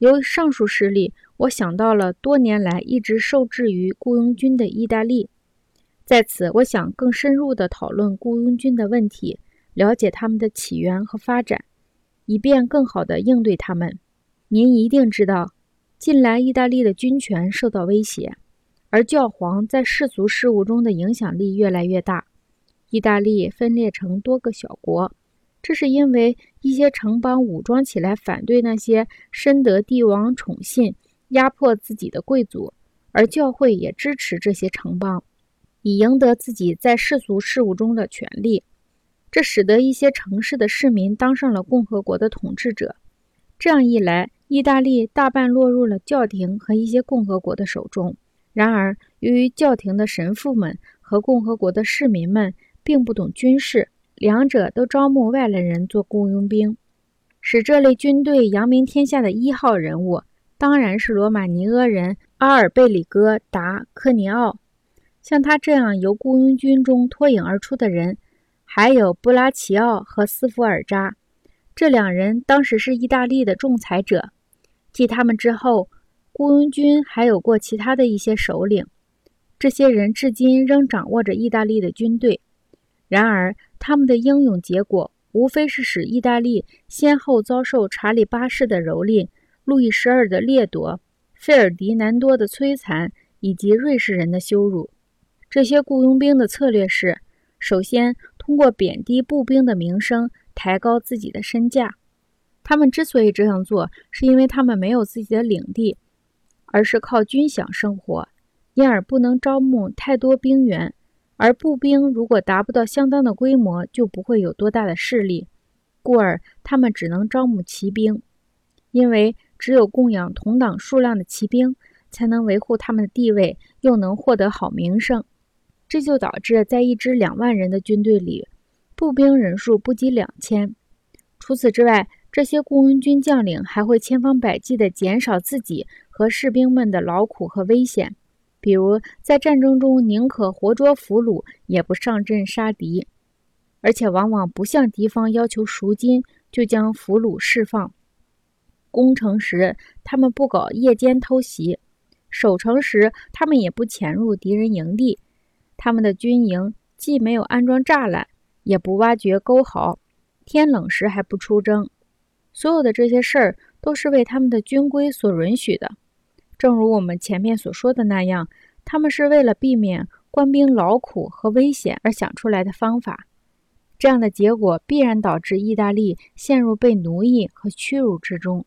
由上述事例，我想到了多年来一直受制于雇佣军的意大利。在此，我想更深入地讨论雇佣军的问题，了解他们的起源和发展，以便更好地应对他们。您一定知道，近来意大利的军权受到威胁，而教皇在世俗事务中的影响力越来越大。意大利分裂成多个小国。这是因为一些城邦武装起来反对那些深得帝王宠信、压迫自己的贵族，而教会也支持这些城邦，以赢得自己在世俗事务中的权利。这使得一些城市的市民当上了共和国的统治者。这样一来，意大利大半落入了教廷和一些共和国的手中。然而，由于教廷的神父们和共和国的市民们并不懂军事，两者都招募外来人做雇佣兵，使这类军队扬名天下的一号人物，当然是罗马尼阿人阿尔贝里戈·达科尼奥。像他这样由雇佣军中脱颖而出的人，还有布拉齐奥和斯福尔扎。这两人当时是意大利的仲裁者。继他们之后，雇佣军还有过其他的一些首领，这些人至今仍掌握着意大利的军队。然而，他们的英勇结果，无非是使意大利先后遭受查理八世的蹂躏、路易十二的掠夺、费尔迪南多的摧残以及瑞士人的羞辱。这些雇佣兵的策略是：首先通过贬低步兵的名声，抬高自己的身价。他们之所以这样做，是因为他们没有自己的领地，而是靠军饷生活，因而不能招募太多兵员。而步兵如果达不到相当的规模，就不会有多大的势力，故而他们只能招募骑兵，因为只有供养同等数量的骑兵，才能维护他们的地位，又能获得好名声。这就导致在一支两万人的军队里，步兵人数不及两千。除此之外，这些雇佣军将领还会千方百计地减少自己和士兵们的劳苦和危险。比如，在战争中，宁可活捉俘虏，也不上阵杀敌，而且往往不向敌方要求赎金，就将俘虏释放。攻城时，他们不搞夜间偷袭；守城时，他们也不潜入敌人营地。他们的军营既没有安装栅栏，也不挖掘沟壕，天冷时还不出征。所有的这些事儿，都是为他们的军规所允许的。正如我们前面所说的那样，他们是为了避免官兵劳苦和危险而想出来的方法。这样的结果必然导致意大利陷入被奴役和屈辱之中。